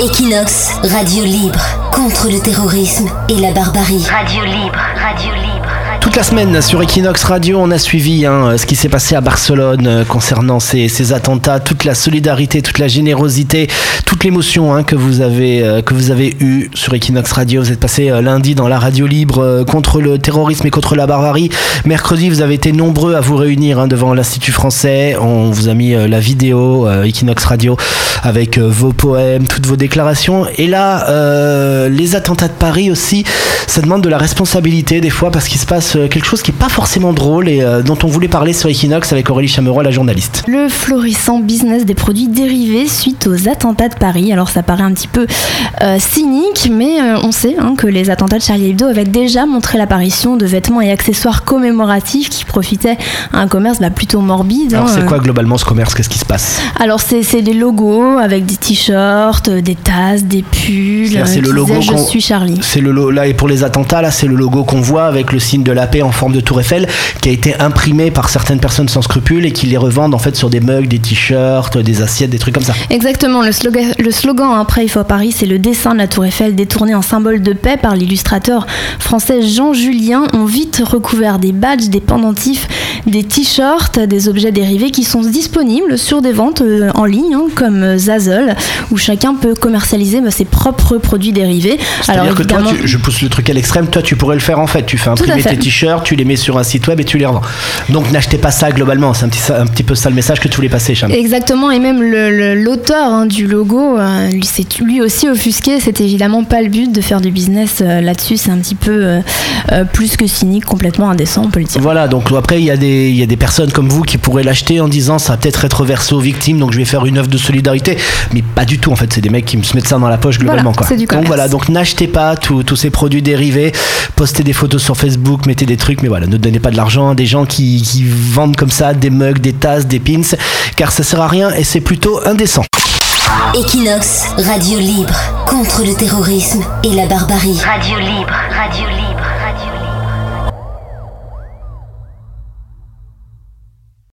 Equinox, radio libre contre le terrorisme et la barbarie. Radio libre, radio libre. La semaine sur Equinox Radio, on a suivi hein, ce qui s'est passé à Barcelone euh, concernant ces, attentats, toute la solidarité, toute la générosité, toute l'émotion hein, que vous avez euh, que vous avez eu sur Equinox Radio. Vous êtes passé euh, lundi dans la radio libre contre le terrorisme et contre la barbarie. Mercredi, vous avez été nombreux à vous réunir hein, devant l'Institut français. On vous a mis la vidéo Equinox Radio avec vos poèmes, toutes vos déclarations. Et là, les attentats de Paris aussi, ça demande de la responsabilité des fois parce qu'il se passe euh, quelque chose qui n'est pas forcément drôle et euh, dont on voulait parler sur Equinox avec Aurélie Chameroy, la journaliste. Le florissant business des produits dérivés suite aux attentats de Paris. Alors ça paraît un petit peu euh, cynique, mais on sait hein, que les attentats de Charlie Hebdo avaient déjà montré l'apparition de vêtements et accessoires commémoratifs qui profitaient à un commerce bah, plutôt morbide. Alors c'est quoi globalement ce commerce? Qu'est-ce qui se passe? Alors c'est des logos avec des t-shirts, des tasses, des pulls. C'est le logo. Je suis Charlie. C'est le là et pour les attentats là, c'est le logo qu'on voit avec le signe de la en forme de tour Eiffel qui a été imprimé par certaines personnes sans scrupules et qui les revendent en fait sur des mugs, des t-shirts, des assiettes, des trucs comme ça. Exactement. Le slogan, le slogan après il faut Paris, c'est le dessin de la tour Eiffel détourné en symbole de paix par l'illustrateur français Jean Julien. On vite recouvert des badges, des pendentifs, des t-shirts, des objets dérivés qui sont disponibles sur des ventes euh, en ligne hein, comme Zazzle où chacun peut commercialiser bah, ses propres produits dérivés. Alors que toi, je pousse le truc à l'extrême, toi tu pourrais le faire en fait. Tu fais imprimer tes t-shirts, tu les mets sur un site web et tu les revends. Donc n'achetez pas ça globalement, c'est un petit, un petit peu ça le message que tu voulais passer, Cham. Exactement, et même l'auteur hein, du logo, euh, lui, c'est lui aussi offusqué. C'est évidemment pas le but de faire du business euh, là-dessus, c'est un petit peu euh, plus que cynique, complètement indécent, on peut le dire. Voilà, donc après il y, a des, y a des personnes comme vous qui pourraient l'acheter en disant ça va peut-être être versé aux victimes, donc je vais faire une œuvre de solidarité, mais pas du tout en fait, c'est des mecs qui me se mettent ça dans la poche globalement. quoi. donc voilà, donc n'achetez pas tous ces produits dérivés, postez des photos sur Facebook, mettez des trucs, mais voilà, ne donnez pas de l'argent à des gens qui, qui vendent comme ça des mugs, des tasses, des pins, car ça sert à rien et c'est plutôt indécent. Equinox, radio libre contre le terrorisme et la barbarie. Radio libre, radio libre.